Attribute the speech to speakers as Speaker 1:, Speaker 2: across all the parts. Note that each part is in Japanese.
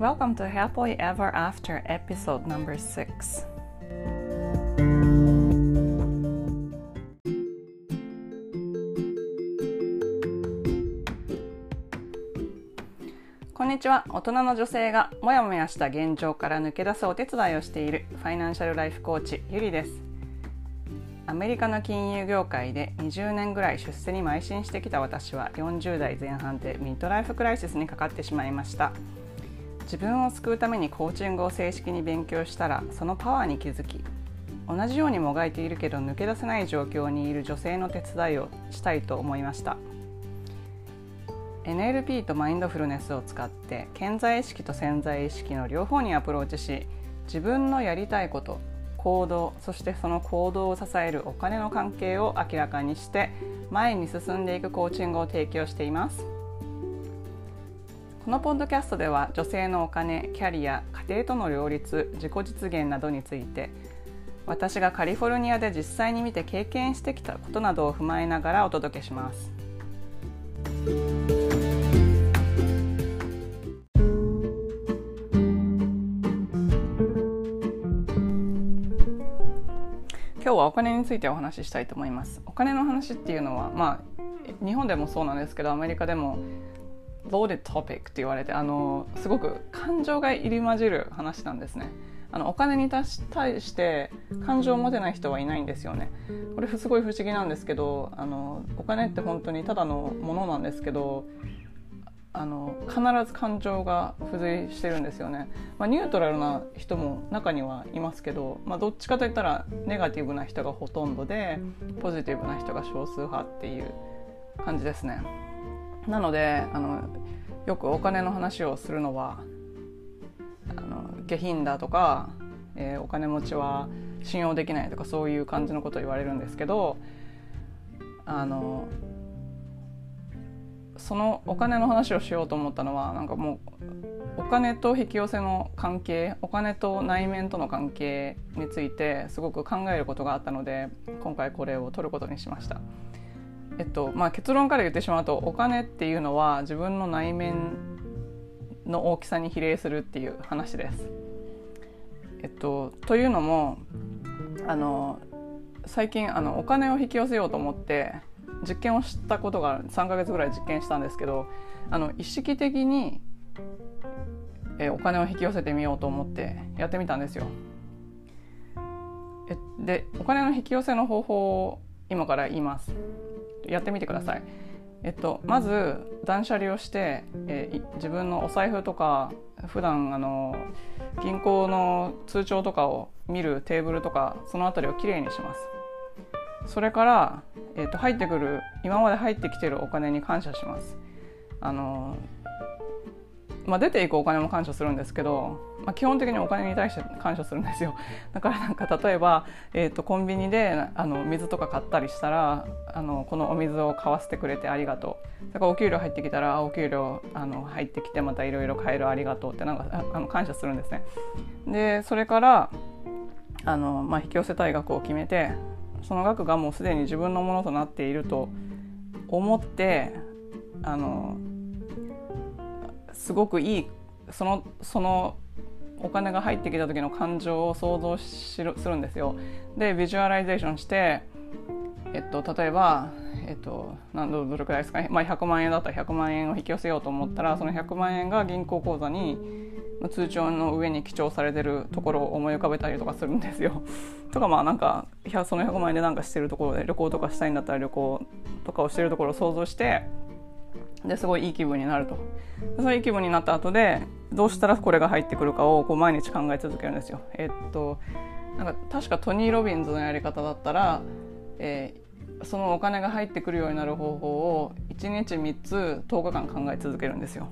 Speaker 1: Welcome to Happily Ever After episode number 6. こんにちは大人の女性がモヤモヤした現状から抜け出すお手伝いをしているファイナンシャルライフコーチゆりですアメリカの金融業界で20年ぐらい出世に邁進してきた私は40代前半でミッドライフクライシスにかかってしまいました自分を救うためにコーチングを正式に勉強したらそのパワーに気づき同じようにもがいているけど抜け出せない状況にいる女性の手伝いをしたいと思いました。NLP とマインドフルネスを使って潜在意識と潜在意識の両方にアプローチし自分のやりたいこと行動そしてその行動を支えるお金の関係を明らかにして前に進んでいくコーチングを提供しています。このポッドキャストでは女性のお金キャリア家庭との両立自己実現などについて私がカリフォルニアで実際に見て経験してきたことなどを踏まえながらお届けします。今日はお金についてお話ししたいと思います。お金の話っていうのは、まあ、日本でもそうなんですけどアメリカでも loaded topic って言われてあのすごく感情が入り混じる話なんですね。あのお金に対して感情を持てない人はいないんですよね。これすごい不思議なんですけどあのお金って本当にただのものなんですけどあの必ず感情が付随してるんですよね、まあ、ニュートラルな人も中にはいますけど、まあ、どっちかといったらネガティブな人がほとんどでポジティブな人が少数派っていう感じですねなのであのよくお金の話をするのはあの下品だとか、えー、お金持ちは信用できないとかそういう感じのことを言われるんですけどあのそのお金の話をしようと思ったのはなんかもうお金と引き寄せの関係お金と内面との関係についてすごく考えることがあったので今回これを取ることにしました。えっとまあ、結論から言ってしまうとお金っていうのは自分の内面の大きさに比例するっていう話です。えっと、というのもあの最近あのお金を引き寄せようと思って実験をしたことが3ヶ月ぐらい実験したんですけどあの意識的に、えお金を引き寄せてみようと思ってやってみたんですよ。えでお金の引き寄せの方法を今から言います。やってみてください。えっと、まず断捨離をして、えー、自分のお財布とか普段あの銀行の通帳とかを見るテーブルとかその辺りをきれいにしますそれから、えっと、入ってくる今まで入ってきてるお金に感謝しますあの、まあ、出ていくお金も感謝するんですけど、まあ、基本的にお金に対して感謝するんですよ。だからなんか例えば、えーと、コンビニであの水とか買ったりしたらあのこのお水を買わせてくれてありがとう。だからお給料入ってきたらお給料あの入ってきてまたいろいろ買えるありがとうってなんかあの感謝するんですね。でそれからあの、まあ、引き寄せたい額を決めてその額がもうすでに自分のものとなっていると思ってあのすごくいいそのそのお金が入ってきた時の感情を想像するんですよ。で visualization して、えっと、例えば、えっと、何どれくらいですか、まあ、100万円だったら100万円を引き寄せようと思ったらその100万円が銀行口座に通帳の上に記帳されてるところを思い浮かべたりとかするんですよ。とかまあなんかその100万円で何かしてるところで旅行とかしたいんだったら旅行とかをしてるところを想像してですごいいい気分になるとそういい気分になった後でどうしたらこれが入ってくるかをこう毎日考え続けるんですよ。えっとなんか確かトニー・ロビンズのやり方だったら、えー、そのお金が入ってくるようになる方法を1日3つ10日間考え続けるんですよ。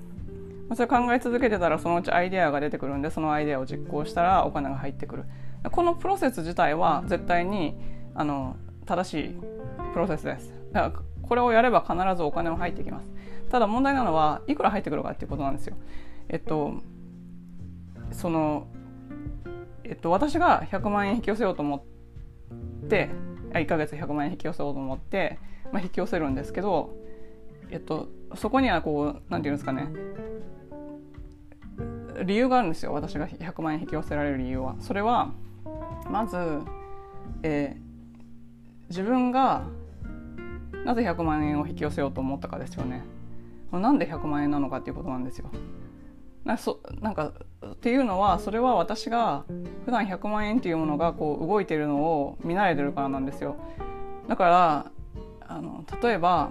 Speaker 1: それ考え続けてたらそのうちアイデアが出てくるんでそのアイデアを実行したらお金が入ってくるこのプロセス自体は絶対にあの正しいプロセスですだからこれをやれば必ずお金は入ってきますただ問題なのはいくら入ってくるかっていうことなんですよえっとそのえっと私が100万円引き寄せようと思って1ヶ月100万円引き寄せようと思って、まあ、引き寄せるんですけどえっとそこにはこう何て言うんですかね理由があるんですよ私が100万円引き寄せられる理由は。それはまず、えー、自分がなぜ100万円を引き寄せようと思ったかですよね。なんで100万円なのかっていうことなんですよ。なそなんかっていうのはそれは私が普段100万円っていうものがこう動いてるのを見慣れてるからなんですよ。だからあの例えば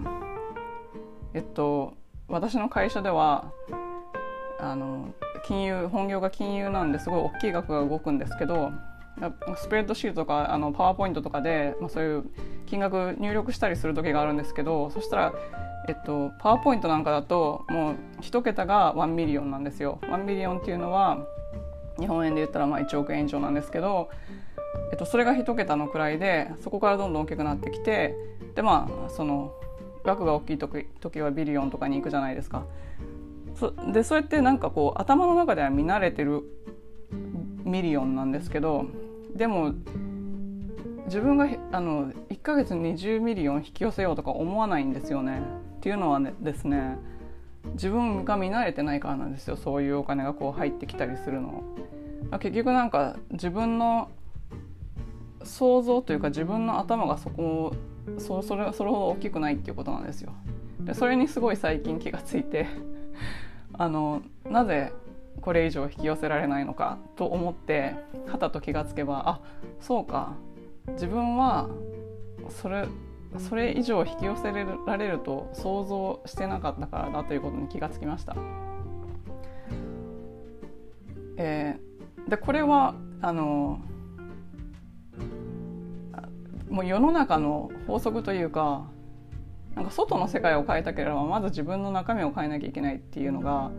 Speaker 1: えっと私の会社ではあの金融本業が金融なんですごい大きい額が動くんですけどスプレッドシートとかあのパワーポイントとかで、まあ、そういう金額入力したりする時があるんですけどそしたら、えっと、パワーポイントなんかだともう1桁が1 million なんですよ。1 million っていうのは日本円で言ったらまあ1億円以上なんですけど、えっと、それが1桁のくらいでそこからどんどん大きくなってきてでまあその額が大きい時時は billion とかに行くじゃないですか。そでそうやってなんかこう頭の中では見慣れてる million なんですけどでも自分があの1ヶ月20 million 引き寄せようとか思わないんですよね。っていうのはねですね自分が見慣れてないからなんですよそういうお金がこう入ってきたりするの。結局なんか自分の想像というか自分の頭がそこそそれそれほど大きくないっていうことなんですよ。でそれにすごい最近気がついて あのなぜこれ以上引き寄せられないのかと思ってはたと気がつけばあそうか自分はそれそれ以上引き寄せられると想像してなかったからだということに気がつきました。えー、でこれはあのもう世の中の法則というかなんか外の世界を変えたければまず自分の中身を変えなきゃいけないっていうのが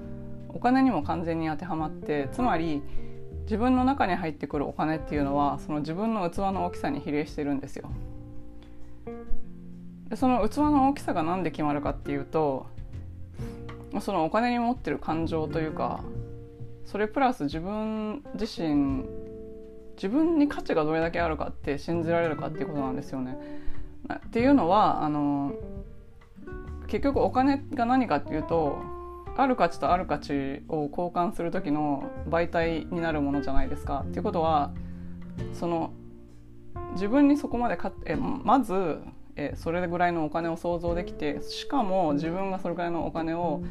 Speaker 1: お金にも完全に当てはまってつまり自分の中に入ってくるお金っていうのはその自分の器の大きさに比例してるんですよ。でその器の大きさが何で決まるかっていうとそのお金に持ってる感情というかそれプラス自分自身自分に価値がどれだけあるかって信じられるかっていうことなんですよね。っていうのはあの結局お金が何かっていうとある価値とある価値を交換する時の媒体になるものじゃないですか。っていうことはその自分にそこまでかえまずえそれぐらいのお金を想像できてしかも自分がそれぐらいのお金を、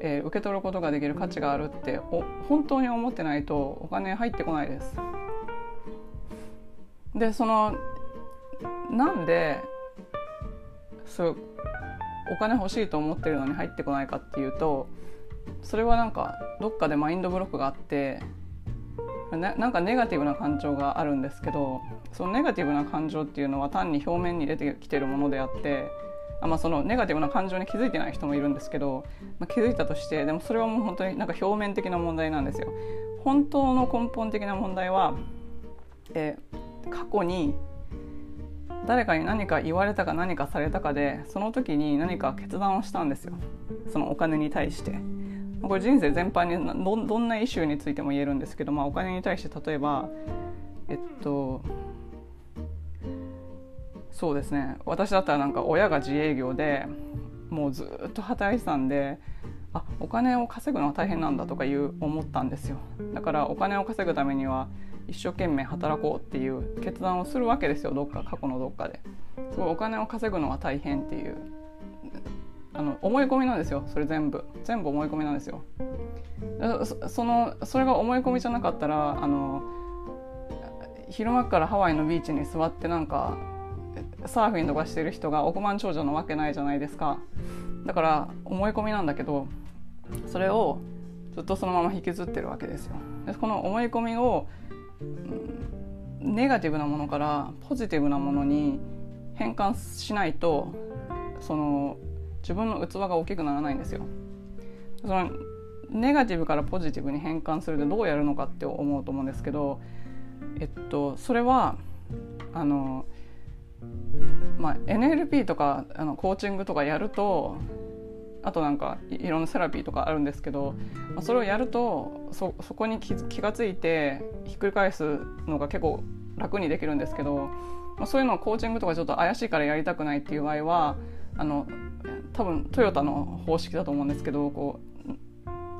Speaker 1: え受け取ることができる価値があるって本当に思ってないとお金入ってこないです。でそのなんでそうお金欲しいと思ってるのに入ってこないかっていうとそれはなんかどっかでマインドブロックがあってななんかネガティブな感情があるんですけどそのネガティブな感情っていうのは単に表面に出てきてるものであってあ、まあ、そのネガティブな感情に気づいてない人もいるんですけど、まあ、気づいたとしてでもそれはもう本当になんか表面的な問題なんですよ。本当の根本的な問題は、え、過去に誰かに何か言われたか何かされたかでその時に何か決断をしたんですよそのお金に対してこれ人生全般にどどんなイシューについても言えるんですけど、まあ、お金に対して例えばえっとそうですね。私だったらなんか親が自営業でもうずっと働いてたんであお金を稼ぐのは大変なんだとかいう思ったんですよ。だからお金を稼ぐためには一生懸命働こうっていう決断をするわけですよ。どっか過去のどっかで。すごいお金を稼ぐのは大変っていう。あの思い込みなんですよ。それ全部。全部思い込みなんですよ。そのそれが思い込みじゃなかったらあの昼間からハワイのビーチに座ってなんかサーフィンとかしてる人が億万長者のわけないじゃないですか。だから思い込みなんだけどそれをずっとそのまま引きずってるわけですよ。でこの思い込みをネガティブなものからポジティブなものに変換しないとその自分の器が大きくならないんですよ。そのネガティブからポジティブに変換するってどうやるのかって思うと思うんですけど、えっと、それはあの、まあ、NLP とかあのコーチングとかやるとあとなんかいろんなセラピーとかあるんですけど、まあ、それをやるとそそこに気気がついてひっくり返すのが結構楽にできるんですけど、まあ、そういうのをコーチングとかちょっと怪しいからやりたくないっていう場合はあの多分トヨタの方式だと思うんですけどこう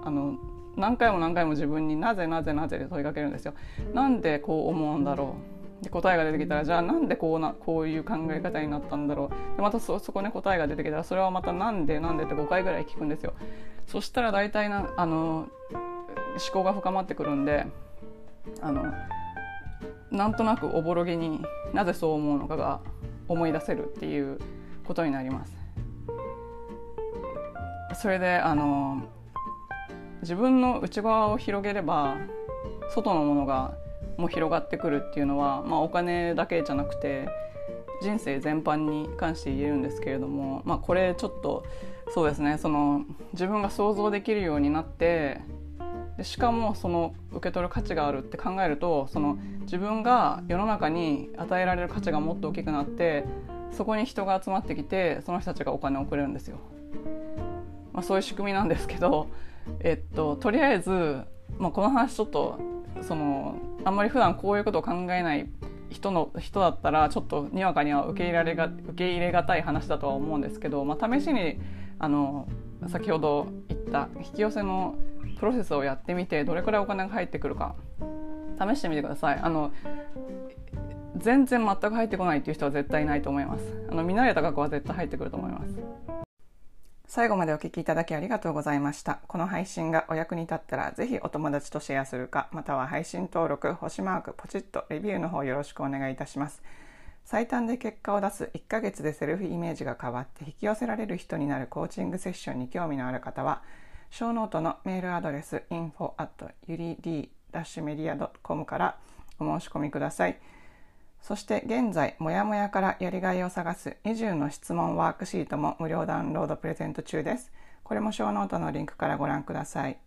Speaker 1: あの何回も何回も自分になぜなぜなぜで問いかけるんですよ。なんでこう思うんだろう。で答えが出てきたらじゃあなんでこうなこういう考え方になったんだろう。でまたそこね答えが出てきたらそれはまたなんでなんでって5回ぐらい聞くんですよ。そしたら大体なあの思考が深まってくるんであのなんとなくおぼろげになぜそう思うのかが思い出せるっていうことになります。それであの自分の内側を広げれば外のものがも広がってくるっていうのは、まあ、お金だけじゃなくて人生全般に関して言えるんですけれども、まあ、これちょっとそうですねその自分が想像できるようになってでしかもその受け取る価値があるって考えるとその自分が世の中に与えられる価値がもっと大きくなってそこに人が集まってきてその人たちがお金をくれるんですよ。まあ、そういう仕組みなんですけど、えっと、とりあえず、まあ、この話ちょっとそのあんまり普段こういうことを考えない人の人だったらちょっとにわかには受け入れられが受け入れがたい話だとは思うんですけど、まあ、試しにあの先ほど言った引き寄せのプロセスをやってみてどれくらいお金が入ってくるか試してみてください。あの全然全く入ってこないっていう人は絶対いないと思います。あの見慣れた額は絶対入ってくると思います。最後までお聞きいただきありがとうございました。この配信がお役に立ったら、ぜひお友達とシェアするか、または配信登録、星マーク、ポチッとレビューの方よろしくお願いいたします。最短で結果を出す1ヶ月でセルフイメージが変わって引き寄せられる人になるコーチングセッションに興味のある方は、ショーノートのメールアドレス info at yurid-media.com からお申し込みください。そして現在、もやもやからやりがいを探す20の質問ワークシートも無料ダウンロードプレゼント中です。これもショーノートのリンクからご覧ください。